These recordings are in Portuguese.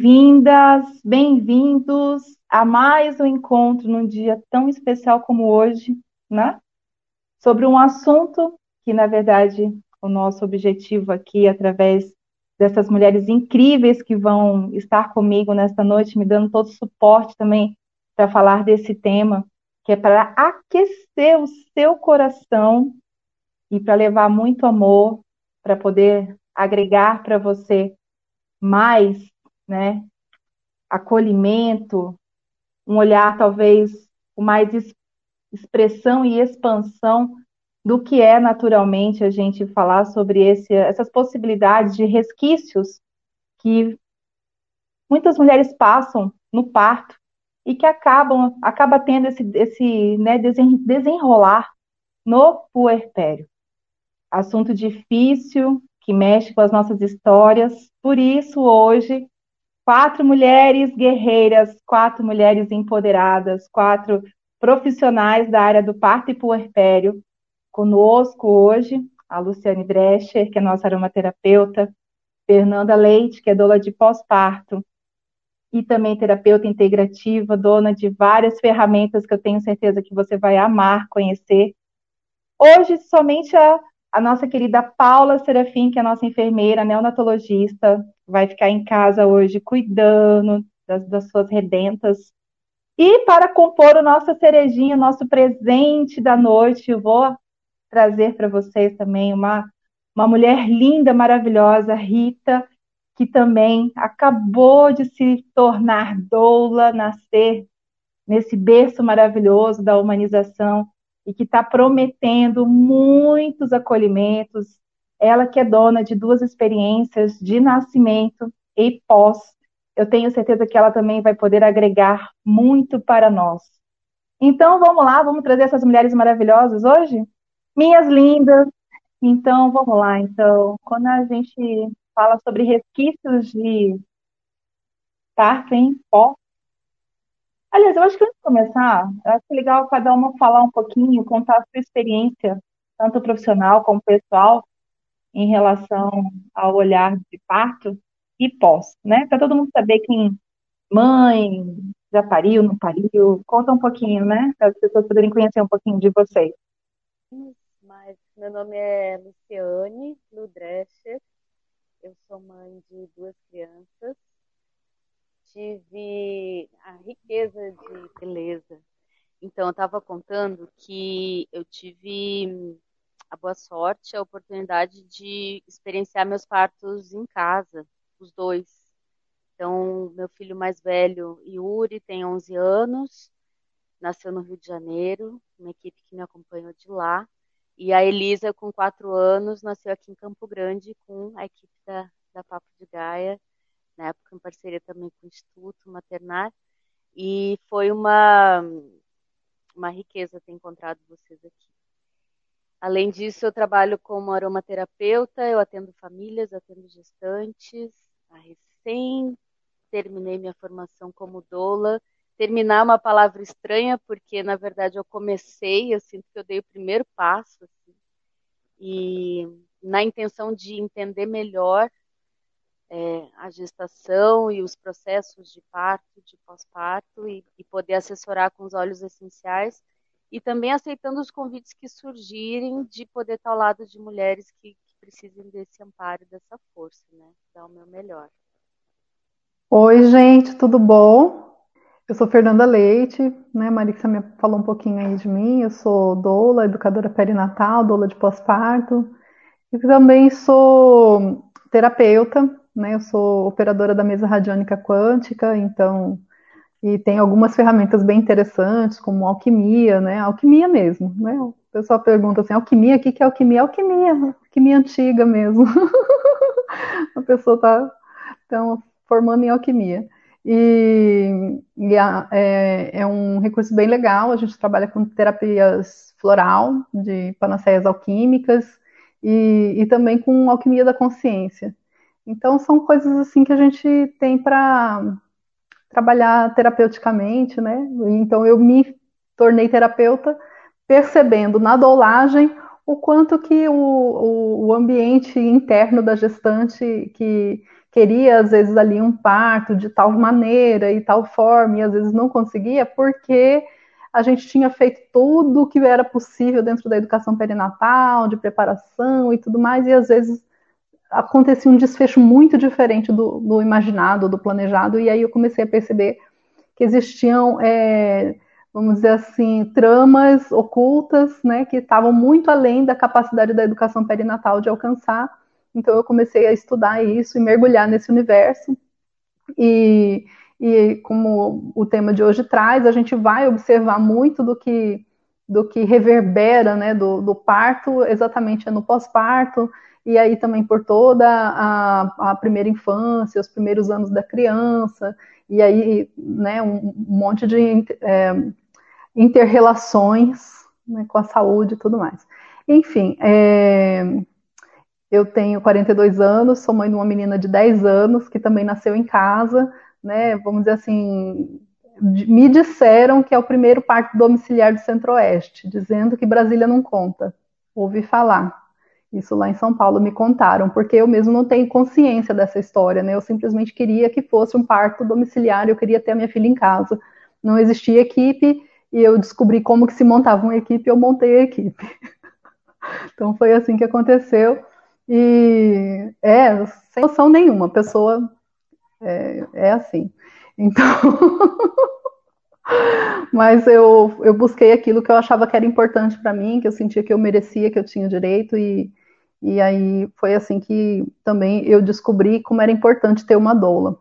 Bem-vindas, bem-vindos a mais um encontro num dia tão especial como hoje, né? Sobre um assunto que, na verdade, o nosso objetivo aqui, através dessas mulheres incríveis que vão estar comigo nesta noite, me dando todo o suporte também para falar desse tema, que é para aquecer o seu coração e para levar muito amor, para poder agregar para você mais né? Acolhimento, um olhar talvez com mais expressão e expansão do que é naturalmente a gente falar sobre esse, essas possibilidades de resquícios que muitas mulheres passam no parto e que acabam acaba tendo esse, esse né, desenrolar no puerpério. Assunto difícil que mexe com as nossas histórias. Por isso hoje quatro mulheres guerreiras, quatro mulheres empoderadas, quatro profissionais da área do parto e puerpério. Conosco hoje, a Luciane Drescher, que é nossa aromaterapeuta, Fernanda Leite, que é dona de pós-parto, e também terapeuta integrativa, dona de várias ferramentas que eu tenho certeza que você vai amar conhecer. Hoje, somente a, a nossa querida Paula Serafim, que é a nossa enfermeira, neonatologista, vai ficar em casa hoje cuidando das, das suas redentas. E para compor o nosso cerejinho, nosso presente da noite, eu vou trazer para vocês também uma, uma mulher linda, maravilhosa, Rita, que também acabou de se tornar doula, nascer nesse berço maravilhoso da humanização e que está prometendo muitos acolhimentos. Ela que é dona de duas experiências de nascimento e pós. Eu tenho certeza que ela também vai poder agregar muito para nós. Então, vamos lá, vamos trazer essas mulheres maravilhosas hoje? Minhas lindas. Então, vamos lá. Então, quando a gente fala sobre resquícios de parto em pó, Aliás, eu acho que antes de começar, eu acho legal cada uma falar um pouquinho, contar a sua experiência, tanto profissional como pessoal, em relação ao olhar de parto e pós, né? Para todo mundo saber quem mãe, já pariu, não pariu, conta um pouquinho, né? Para as pessoas poderem conhecer um pouquinho de vocês. Mas meu nome é Luciane Ludrescher, eu sou mãe de duas crianças, tive a riqueza de beleza. Então, eu estava contando que eu tive a boa sorte, a oportunidade de experienciar meus partos em casa, os dois. Então, meu filho mais velho, Yuri, tem 11 anos, nasceu no Rio de Janeiro, uma equipe que me acompanhou de lá. E a Elisa, com 4 anos, nasceu aqui em Campo Grande com a equipe da, da Papo de Gaia, na época em parceria também com o Instituto Maternar. E foi uma, uma riqueza ter encontrado vocês aqui. Além disso, eu trabalho como aromaterapeuta, eu atendo famílias, atendo gestantes. A recém terminei minha formação como doula. Terminar é uma palavra estranha, porque na verdade eu comecei, eu sinto que eu dei o primeiro passo, assim, e na intenção de entender melhor é, a gestação e os processos de parto, de pós-parto, e, e poder assessorar com os olhos essenciais e também aceitando os convites que surgirem de poder estar ao lado de mulheres que, que precisem desse amparo, dessa força, né? Dar o meu melhor. Oi, gente, tudo bom? Eu sou Fernanda Leite, né? Marissa me falou um pouquinho aí de mim. Eu sou doula, educadora perinatal, doula de pós-parto. E também sou terapeuta, né? Eu sou operadora da mesa radiônica quântica, então e tem algumas ferramentas bem interessantes, como alquimia, né? Alquimia mesmo, né? O pessoal pergunta assim, alquimia, o que é alquimia? Alquimia, alquimia antiga mesmo. a pessoa está então, formando em alquimia. E, e a, é, é, um recurso bem legal, a gente trabalha com terapias floral, de panaceias alquímicas, e, e também com alquimia da consciência. Então, são coisas assim que a gente tem para trabalhar terapeuticamente, né? Então eu me tornei terapeuta percebendo na dolagem o quanto que o, o, o ambiente interno da gestante que, queria, às vezes, ali um parto de tal maneira e tal forma, e às vezes não conseguia, porque a gente tinha feito tudo o que era possível dentro da educação perinatal, de preparação e tudo mais, e às vezes acontecia um desfecho muito diferente do, do imaginado, do planejado, e aí eu comecei a perceber que existiam, é, vamos dizer assim, tramas ocultas, né, que estavam muito além da capacidade da educação perinatal de alcançar. Então eu comecei a estudar isso e mergulhar nesse universo. E, e como o tema de hoje traz, a gente vai observar muito do que do que reverbera, né, do, do parto, exatamente é no pós-parto, e aí também por toda a, a, primeira infância, os primeiros anos da criança, e aí, né, um, monte de é, interrelações né, com a saúde e tudo mais. Enfim, é, eu tenho 42 anos, sou mãe de uma menina de 10 anos que também nasceu em casa, né? Vamos dizer assim, me disseram que é o primeiro parto domiciliar do Centro-Oeste, dizendo que Brasília não conta. Ouvi falar. Isso lá em São Paulo me contaram, porque eu mesmo não tenho consciência dessa história, né? Eu simplesmente queria que fosse um parto domiciliar, eu queria ter a minha filha em casa. Não existia equipe e eu descobri como que se montava uma equipe, eu montei a equipe. então foi assim que aconteceu. E é, sem noção nenhuma, a pessoa é, é assim. Então, mas eu, eu busquei aquilo que eu achava que era importante para mim, que eu sentia que eu merecia, que eu tinha direito, e, e aí foi assim que também eu descobri como era importante ter uma doula.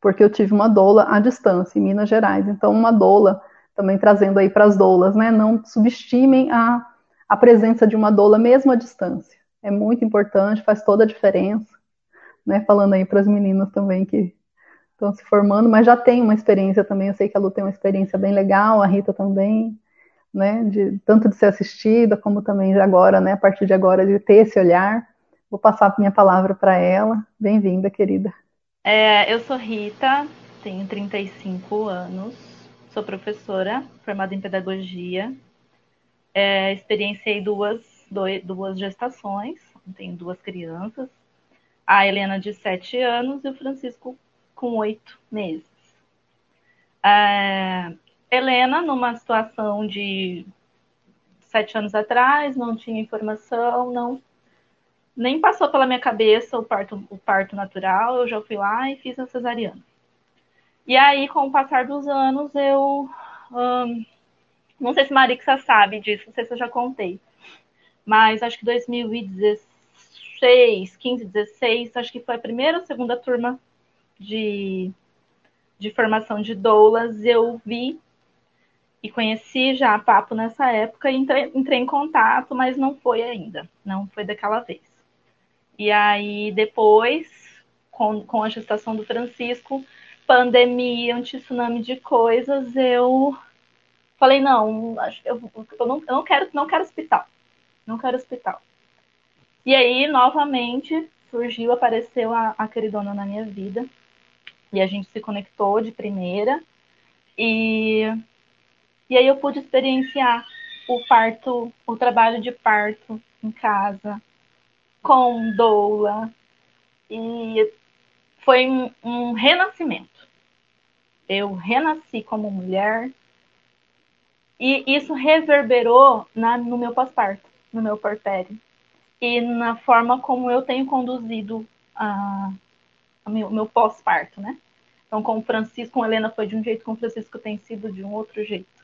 Porque eu tive uma doula à distância, em Minas Gerais. Então, uma doula, também trazendo aí para as doulas, né? Não subestimem a, a presença de uma doula mesmo à distância é muito importante, faz toda a diferença, né? Falando aí para as meninas também que estão se formando, mas já tem uma experiência também. Eu sei que a Lu tem uma experiência bem legal, a Rita também, né? De tanto de ser assistida como também de agora, né? A partir de agora de ter esse olhar. Vou passar minha palavra para ela. Bem-vinda, querida. É, eu sou Rita, tenho 35 anos, sou professora formada em pedagogia. É, experienciei duas duas gestações, tenho duas crianças, a Helena de sete anos e o Francisco com oito meses. É, Helena, numa situação de sete anos atrás, não tinha informação, não nem passou pela minha cabeça o parto, o parto natural, eu já fui lá e fiz a cesariana. E aí, com o passar dos anos, eu. Hum, não sei se Marixa sabe disso, não sei se eu já contei mas acho que 2016, 15, 16, acho que foi a primeira ou segunda turma de, de formação de doulas, eu vi e conheci já a Papo nessa época e entrei, entrei em contato, mas não foi ainda, não foi daquela vez. E aí depois, com, com a gestação do Francisco, pandemia, um tsunami de coisas, eu falei, não, eu, eu, não, eu não quero, não quero hospital não quero hospital. E aí, novamente, surgiu, apareceu a, a queridona na minha vida. E a gente se conectou de primeira. E, e aí eu pude experienciar o parto, o trabalho de parto em casa, com doula. E foi um, um renascimento. Eu renasci como mulher. E isso reverberou na, no meu pós-parto no meu porpério e na forma como eu tenho conduzido a, a meu, meu pós-parto, né? Então, com o Francisco, com Helena foi de um jeito, com o Francisco tem sido de um outro jeito.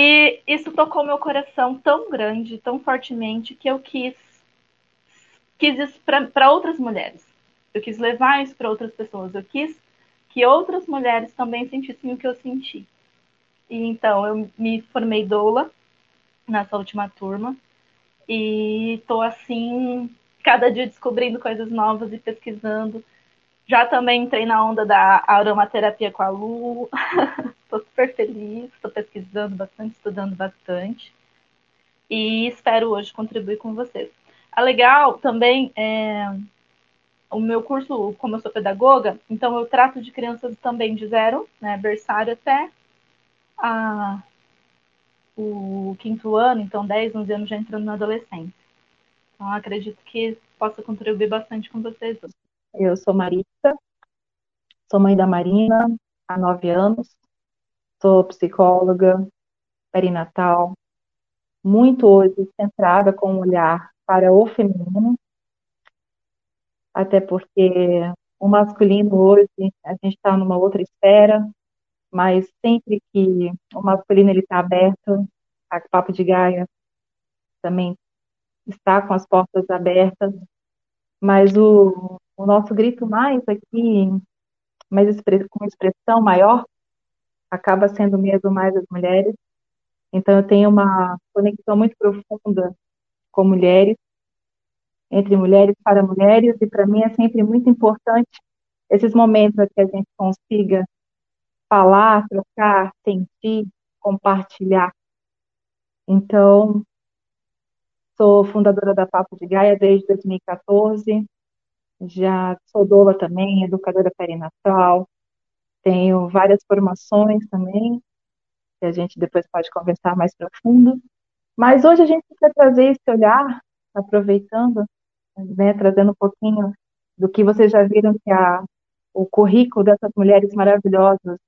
E isso tocou meu coração tão grande, tão fortemente, que eu quis, quis isso para outras mulheres. Eu quis levar isso para outras pessoas. Eu quis que outras mulheres também sentissem o que eu senti. E então eu me formei doula nessa última turma. E tô assim, cada dia descobrindo coisas novas e pesquisando. Já também entrei na onda da aromaterapia com a Lu. Estou super feliz, estou pesquisando bastante, estudando bastante. E espero hoje contribuir com vocês. A legal também é o meu curso, como eu sou pedagoga, então eu trato de crianças também de zero, né, berçário até a o quinto ano, então 10, 11 anos já entrando na adolescência. Então acredito que possa contribuir bastante com vocês. Eu sou Marita, sou mãe da Marina há nove anos, sou psicóloga, perinatal, muito hoje centrada com um olhar para o feminino, até porque o masculino hoje, a gente está numa outra esfera, mas sempre que o masculino ele está aberto, a Papo de Gaia também está com as portas abertas, mas o, o nosso grito mais aqui, mais com expressão maior, acaba sendo mesmo mais as mulheres. Então eu tenho uma conexão muito profunda com mulheres, entre mulheres para mulheres, e para mim é sempre muito importante esses momentos que a gente consiga falar, trocar, sentir, compartilhar. Então, sou fundadora da Papo de Gaia desde 2014, já sou doula também, educadora perinatal, tenho várias formações também, que a gente depois pode conversar mais profundo. Mas hoje a gente quer trazer esse olhar, aproveitando, né, trazendo um pouquinho do que vocês já viram que a, o currículo dessas mulheres maravilhosas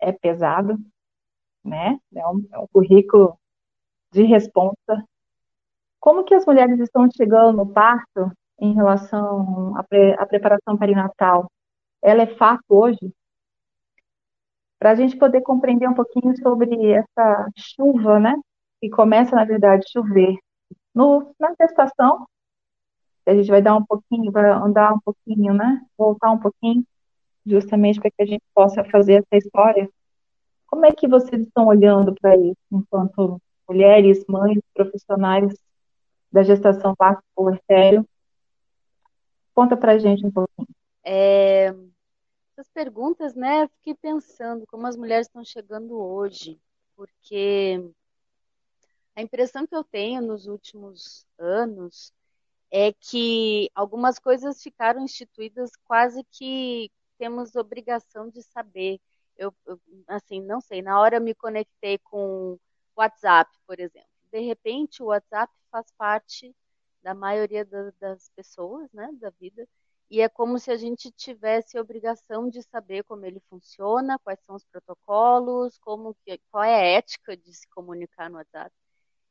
é pesado, né? É um, é um currículo de responsa. Como que as mulheres estão chegando no parto em relação à, pre, à preparação perinatal? Ela é fato hoje? Para a gente poder compreender um pouquinho sobre essa chuva, né? Que começa, na verdade, a chover no, na gestação, a gente vai dar um pouquinho, vai andar um pouquinho, né? Voltar um pouquinho, justamente para que a gente possa fazer essa história. Como é que vocês estão olhando para isso, enquanto mulheres, mães, profissionais da gestação parto puerpério? Conta para a gente um pouquinho. É, essas perguntas, né? Eu fiquei pensando como as mulheres estão chegando hoje, porque a impressão que eu tenho nos últimos anos é que algumas coisas ficaram instituídas quase que temos obrigação de saber. Eu, eu, assim, não sei, na hora eu me conectei com o WhatsApp, por exemplo. De repente, o WhatsApp faz parte da maioria da, das pessoas, né, da vida, e é como se a gente tivesse a obrigação de saber como ele funciona, quais são os protocolos, como qual é a ética de se comunicar no WhatsApp.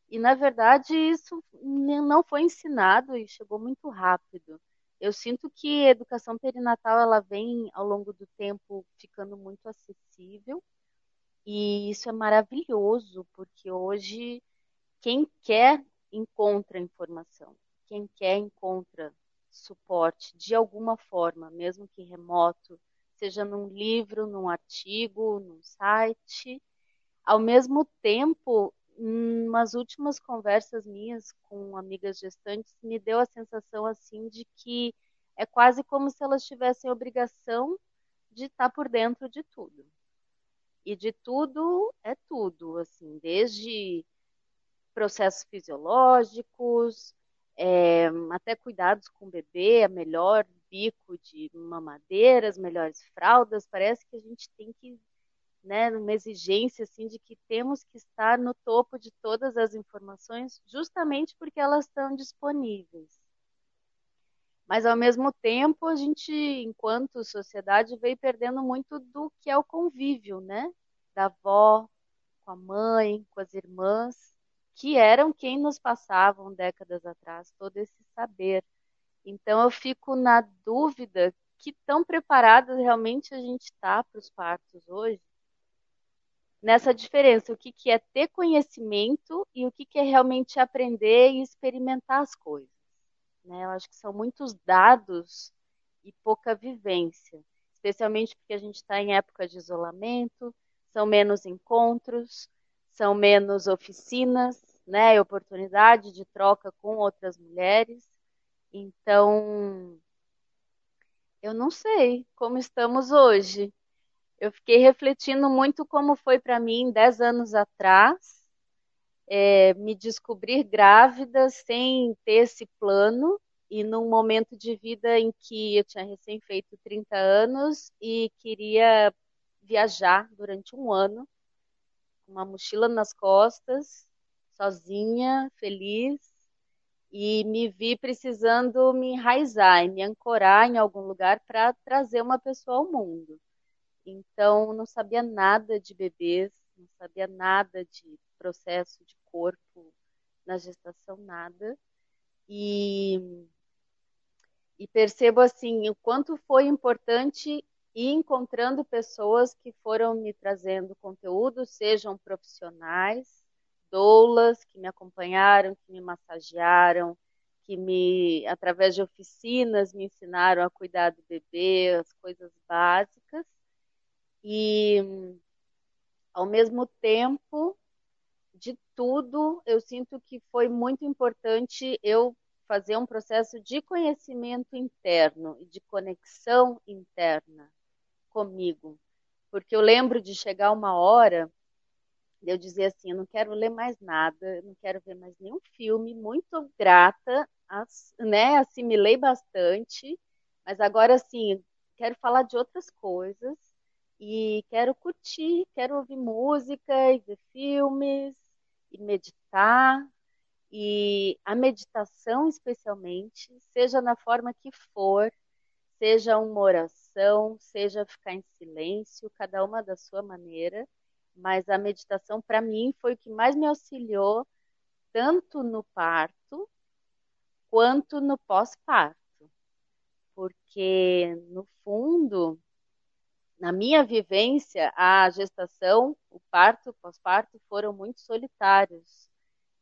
E na verdade isso não foi ensinado e chegou muito rápido. Eu sinto que a educação perinatal ela vem ao longo do tempo ficando muito acessível e isso é maravilhoso porque hoje quem quer encontra informação, quem quer encontra suporte de alguma forma, mesmo que remoto, seja num livro, num artigo, num site. Ao mesmo tempo, umas últimas conversas minhas com amigas gestantes me deu a sensação assim de que é quase como se elas tivessem obrigação de estar por dentro de tudo. E de tudo é tudo, assim, desde processos fisiológicos, é, até cuidados com o bebê, a melhor bico de mamadeira, as melhores fraldas. Parece que a gente tem que, né, uma exigência assim de que temos que estar no topo de todas as informações, justamente porque elas estão disponíveis. Mas ao mesmo tempo, a gente, enquanto sociedade, veio perdendo muito do que é o convívio, né? Da avó com a mãe, com as irmãs que eram quem nos passavam décadas atrás todo esse saber. Então eu fico na dúvida que tão preparadas realmente a gente está para os partos hoje, nessa diferença, o que, que é ter conhecimento e o que, que é realmente aprender e experimentar as coisas. Né? Eu acho que são muitos dados e pouca vivência, especialmente porque a gente está em época de isolamento, são menos encontros, são menos oficinas, né, oportunidade de troca com outras mulheres. Então, eu não sei como estamos hoje. Eu fiquei refletindo muito como foi para mim dez anos atrás, é, me descobrir grávida sem ter esse plano e num momento de vida em que eu tinha recém feito 30 anos e queria viajar durante um ano, uma mochila nas costas, sozinha, feliz, e me vi precisando me enraizar e me ancorar em algum lugar para trazer uma pessoa ao mundo. Então, não sabia nada de bebês, não sabia nada de processo de corpo na gestação, nada. E, e percebo assim o quanto foi importante ir encontrando pessoas que foram me trazendo conteúdo, sejam profissionais, doulas que me acompanharam, que me massagearam, que me, através de oficinas, me ensinaram a cuidar do bebê, as coisas básicas. E, ao mesmo tempo, de tudo, eu sinto que foi muito importante eu fazer um processo de conhecimento interno e de conexão interna comigo. Porque eu lembro de chegar uma hora eu dizer assim, eu não quero ler mais nada, não quero ver mais nenhum filme, muito grata, né, assimilei bastante, mas agora assim, quero falar de outras coisas e quero curtir, quero ouvir música e ver filmes e meditar e a meditação especialmente, seja na forma que for, seja uma oração, seja ficar em silêncio, cada uma da sua maneira, mas a meditação para mim foi o que mais me auxiliou tanto no parto quanto no pós-parto. Porque no fundo, na minha vivência, a gestação, o parto, o pós-parto foram muito solitários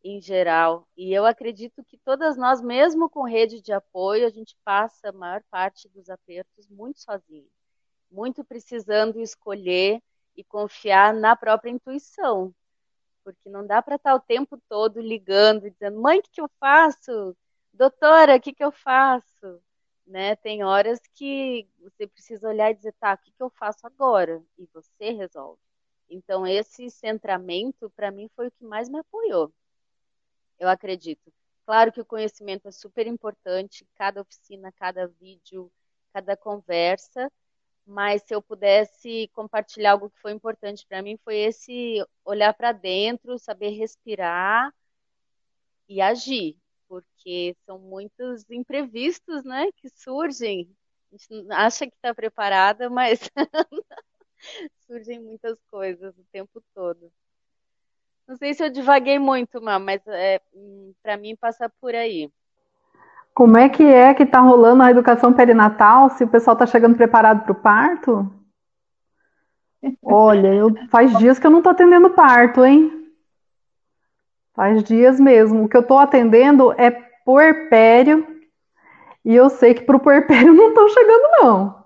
em geral. E eu acredito que todas nós, mesmo com rede de apoio, a gente passa a maior parte dos apertos muito sozinho, muito precisando escolher e confiar na própria intuição. Porque não dá para estar o tempo todo ligando e dizendo: mãe, o que, que eu faço? Doutora, o que, que eu faço? Né? Tem horas que você precisa olhar e dizer: tá, o que, que eu faço agora? E você resolve. Então, esse centramento, para mim, foi o que mais me apoiou. Eu acredito. Claro que o conhecimento é super importante, cada oficina, cada vídeo, cada conversa, mas se eu pudesse compartilhar algo que foi importante para mim foi esse olhar para dentro, saber respirar e agir, porque são muitos imprevistos, né, que surgem. A gente acha que está preparada, mas surgem muitas coisas o tempo todo. Não sei se eu divaguei muito, mas é, para mim passa por aí. Como é que é que está rolando a educação perinatal? Se o pessoal está chegando preparado para o parto? Olha, eu, faz dias que eu não estou atendendo parto, hein? Faz dias mesmo. O que eu estou atendendo é puerpério e eu sei que para o puerpério não estão chegando, não.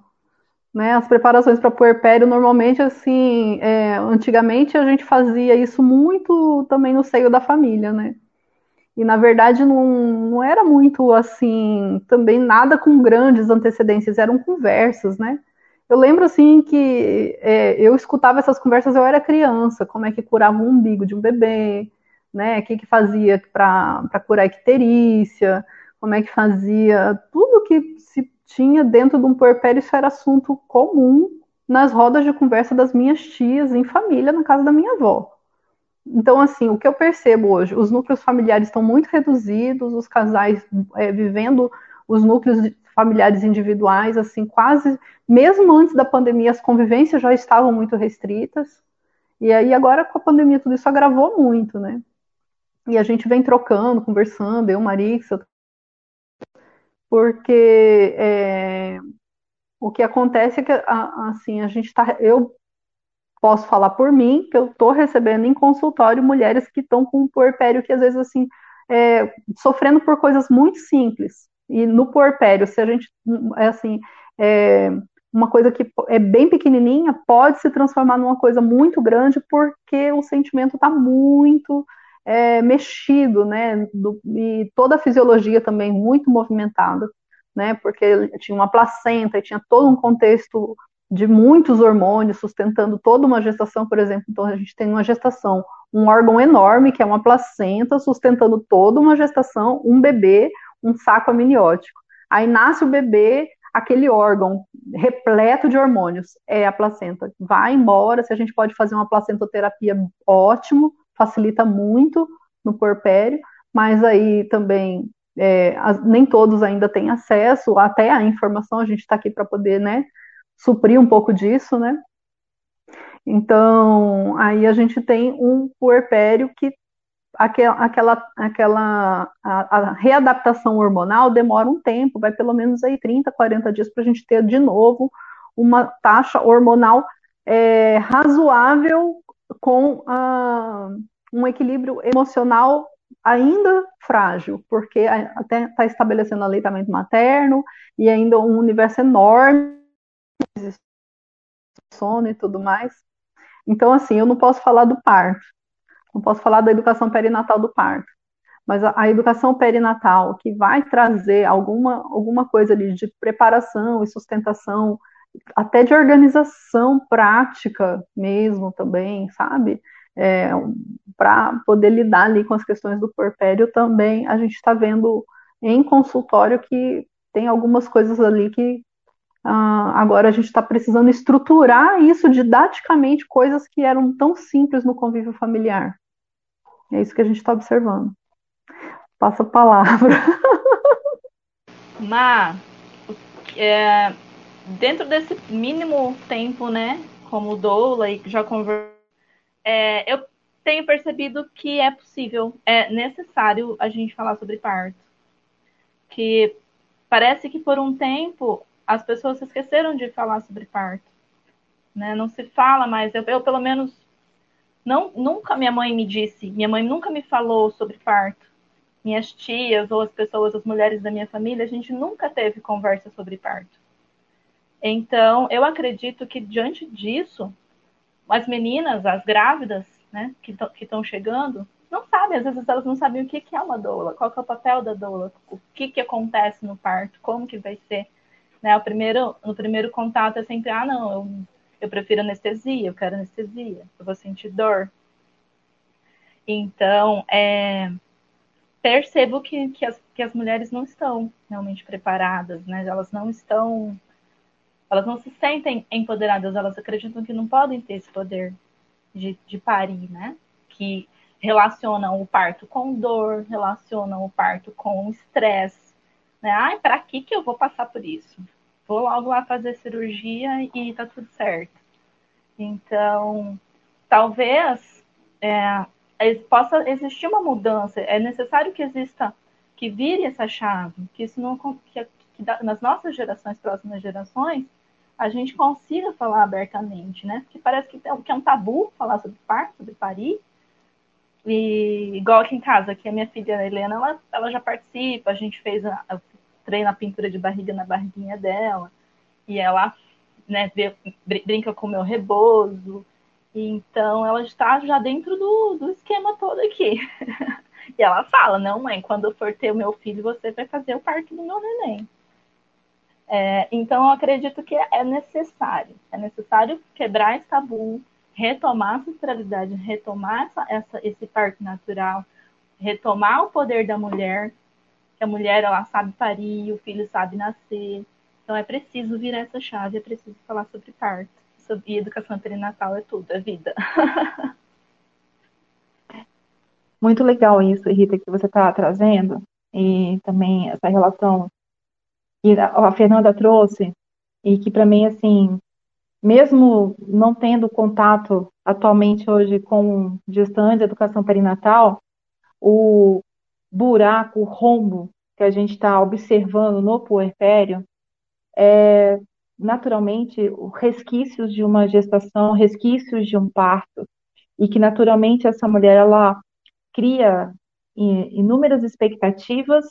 Né? As preparações para puerpério, normalmente, assim, é, antigamente a gente fazia isso muito também no seio da família, né? E na verdade não, não era muito assim, também nada com grandes antecedências, eram conversas, né? Eu lembro assim que é, eu escutava essas conversas, eu era criança, como é que curava o umbigo de um bebê, né? O que, que fazia para curar a icterícia, como é que fazia, tudo que se tinha dentro de um puerpério, isso era assunto comum nas rodas de conversa das minhas tias em família, na casa da minha avó. Então, assim, o que eu percebo hoje, os núcleos familiares estão muito reduzidos, os casais é, vivendo os núcleos familiares individuais, assim, quase, mesmo antes da pandemia, as convivências já estavam muito restritas, e aí agora com a pandemia tudo isso agravou muito, né? E a gente vem trocando, conversando, eu, Marixa, porque é, o que acontece é que, assim, a gente está, eu posso falar por mim, que eu estou recebendo em consultório mulheres que estão com um puerpério que às vezes assim, é, sofrendo por coisas muito simples. E no puerpério, se a gente, é assim, é, uma coisa que é bem pequenininha pode se transformar numa coisa muito grande porque o sentimento está muito é, mexido, né? Do, e toda a fisiologia também muito movimentada, né? Porque tinha uma placenta e tinha todo um contexto de muitos hormônios sustentando toda uma gestação, por exemplo. Então, a gente tem uma gestação, um órgão enorme, que é uma placenta, sustentando toda uma gestação, um bebê, um saco amniótico. Aí nasce o bebê, aquele órgão repleto de hormônios, é a placenta. Vai embora, se a gente pode fazer uma placentoterapia, ótimo, facilita muito no porpério, mas aí também é, as, nem todos ainda têm acesso até a informação, a gente está aqui para poder, né, suprir um pouco disso, né? Então, aí a gente tem um puerpério que aquela, aquela, aquela a, a, readaptação hormonal demora um tempo, vai pelo menos aí 30, 40 dias para a gente ter de novo uma taxa hormonal é, razoável com a, um equilíbrio emocional ainda frágil, porque até está estabelecendo aleitamento materno e ainda um universo enorme sono e tudo mais. Então, assim, eu não posso falar do parto, não posso falar da educação perinatal do parto, mas a, a educação perinatal que vai trazer alguma, alguma coisa ali de preparação e sustentação, até de organização prática mesmo também, sabe? É, para poder lidar ali com as questões do porpério também, a gente está vendo em consultório que tem algumas coisas ali que Uh, agora a gente está precisando estruturar isso didaticamente, coisas que eram tão simples no convívio familiar. É isso que a gente está observando. Passa a palavra. Má, é, dentro desse mínimo tempo, né, como doula e já conversou, é, eu tenho percebido que é possível, é necessário a gente falar sobre parto. Que parece que por um tempo as pessoas esqueceram de falar sobre parto. Né? Não se fala mais. Eu, eu, pelo menos, não, nunca minha mãe me disse, minha mãe nunca me falou sobre parto. Minhas tias ou as pessoas, as mulheres da minha família, a gente nunca teve conversa sobre parto. Então, eu acredito que diante disso, as meninas, as grávidas, né, que estão chegando, não sabem, às vezes elas não sabem o que, que é uma doula, qual é o papel da doula, o que, que acontece no parto, como que vai ser. Né? O primeiro, no primeiro contato é sempre, ah, não, eu, eu prefiro anestesia, eu quero anestesia, eu vou sentir dor. Então, é, percebo que, que, as, que as mulheres não estão realmente preparadas, né? Elas não estão, elas não se sentem empoderadas, elas acreditam que não podem ter esse poder de, de parir, né? Que relacionam o parto com dor, relacionam o parto com estresse, né? Ai, para que que eu vou passar por isso? Vou logo lá fazer cirurgia e tá tudo certo. Então, talvez é, possa existir uma mudança. É necessário que exista, que vire essa chave, que isso não, que, que nas nossas gerações, próximas gerações, a gente consiga falar abertamente, né? Porque parece que é, que é um tabu falar sobre parto, sobre parir. E igual aqui em casa, que a minha filha Helena, ela, ela já participa, a gente fez a, a treina a pintura de barriga na barriguinha dela. E ela né, vê, brinca com o meu rebozo. Então ela está já dentro do, do esquema todo aqui. e ela fala, não, mãe, quando eu for ter o meu filho, você vai fazer o parto do meu neném. É, então eu acredito que é necessário. É necessário quebrar esse tabu, retomar a ancestralidade, retomar essa, essa, esse parto natural, retomar o poder da mulher, que a mulher ela sabe parir, o filho sabe nascer. Então é preciso virar essa chave, é preciso falar sobre parto. Sobre educação perinatal é tudo, é vida. Muito legal isso, Rita, que você está trazendo. E também essa relação que a Fernanda trouxe, e que para mim, assim, mesmo não tendo contato atualmente hoje com gestante de educação perinatal, o, buraco, rombo que a gente está observando no puerpério é naturalmente resquícios de uma gestação, resquícios de um parto, e que naturalmente essa mulher ela cria inúmeras expectativas,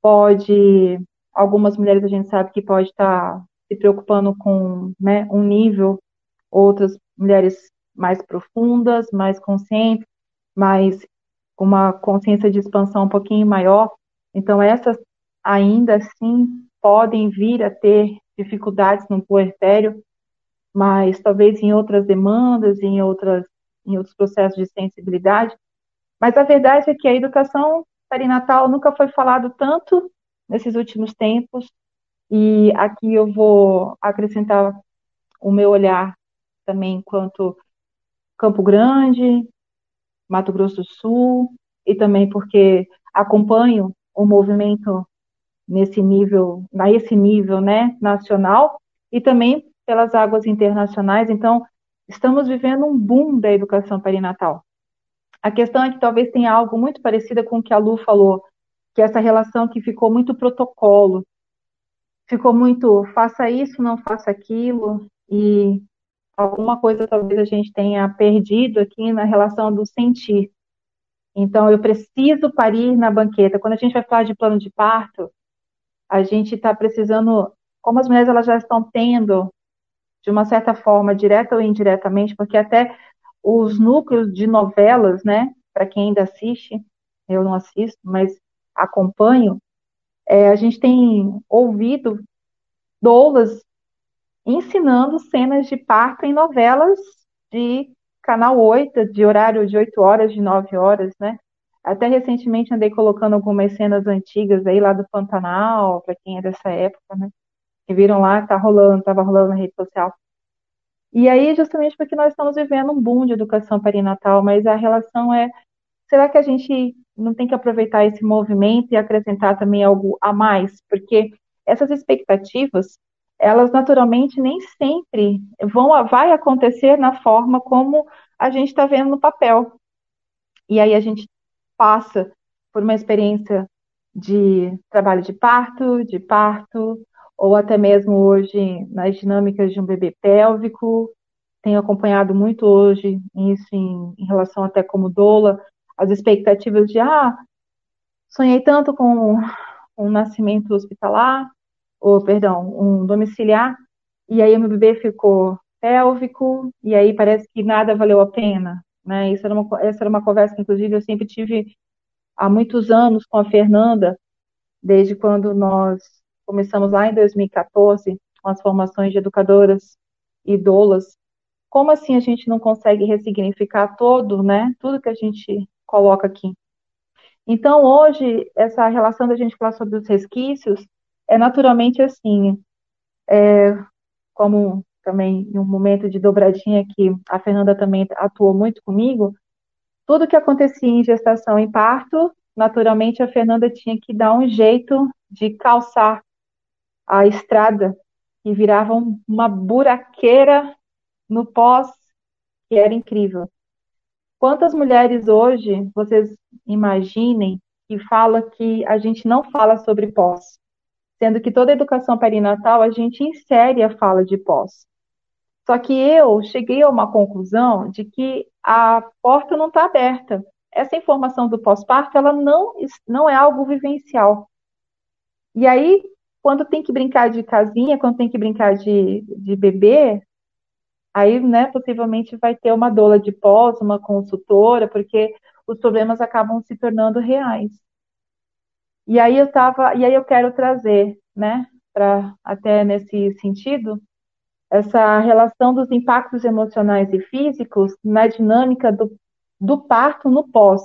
pode, algumas mulheres a gente sabe que pode estar tá se preocupando com né, um nível, outras mulheres mais profundas, mais conscientes, mais uma consciência de expansão um pouquinho maior. Então, essas ainda assim podem vir a ter dificuldades no puerpério, mas talvez em outras demandas, em, outras, em outros processos de sensibilidade. Mas a verdade é que a educação perinatal nunca foi falado tanto nesses últimos tempos, e aqui eu vou acrescentar o meu olhar também enquanto Campo Grande, Mato Grosso do Sul, e também porque acompanho o movimento nesse nível, a esse nível, né, nacional, e também pelas águas internacionais. Então, estamos vivendo um boom da educação perinatal. A questão é que talvez tenha algo muito parecido com o que a Lu falou, que essa relação que ficou muito protocolo, ficou muito faça isso, não faça aquilo, e alguma coisa talvez a gente tenha perdido aqui na relação do sentir. Então, eu preciso parir na banqueta. Quando a gente vai falar de plano de parto, a gente está precisando, como as mulheres elas já estão tendo, de uma certa forma, direta ou indiretamente, porque até os núcleos de novelas, né, para quem ainda assiste, eu não assisto, mas acompanho, é, a gente tem ouvido doulas ensinando cenas de parto em novelas de canal 8, de horário de 8 horas, de 9 horas, né? Até recentemente andei colocando algumas cenas antigas aí lá do Pantanal, para quem é dessa época, né? Que viram lá, tá rolando, tava rolando na rede social. E aí, justamente porque nós estamos vivendo um boom de educação perinatal, mas a relação é, será que a gente não tem que aproveitar esse movimento e acrescentar também algo a mais? Porque essas expectativas, elas naturalmente nem sempre vão vai acontecer na forma como a gente está vendo no papel. E aí a gente passa por uma experiência de trabalho de parto, de parto, ou até mesmo hoje nas dinâmicas de um bebê pélvico. Tenho acompanhado muito hoje isso em, em relação até como doula, as expectativas de, ah, sonhei tanto com um nascimento hospitalar, ou, perdão, um domiciliar, e aí o meu bebê ficou pélvico, e aí parece que nada valeu a pena, né? Isso era uma, essa era uma conversa que, inclusive, eu sempre tive há muitos anos com a Fernanda, desde quando nós começamos lá em 2014 com as formações de educadoras e doulas. Como assim a gente não consegue ressignificar todo, né? Tudo que a gente coloca aqui. Então, hoje, essa relação da gente falar sobre os resquícios é naturalmente assim, é, como também em um momento de dobradinha que a Fernanda também atuou muito comigo, tudo que acontecia em gestação e parto, naturalmente a Fernanda tinha que dar um jeito de calçar a estrada e virava uma buraqueira no pós que era incrível. Quantas mulheres hoje vocês imaginem que fala que a gente não fala sobre pós, sendo que toda educação perinatal a gente insere a fala de pós. Só que eu cheguei a uma conclusão de que a porta não está aberta. Essa informação do pós-parto, ela não, não é algo vivencial. E aí, quando tem que brincar de casinha, quando tem que brincar de, de bebê, aí, né, possivelmente vai ter uma doula de pós, uma consultora, porque os problemas acabam se tornando reais. E aí eu tava, e aí eu quero trazer, né, para até nesse sentido, essa relação dos impactos emocionais e físicos na dinâmica do, do parto no pós.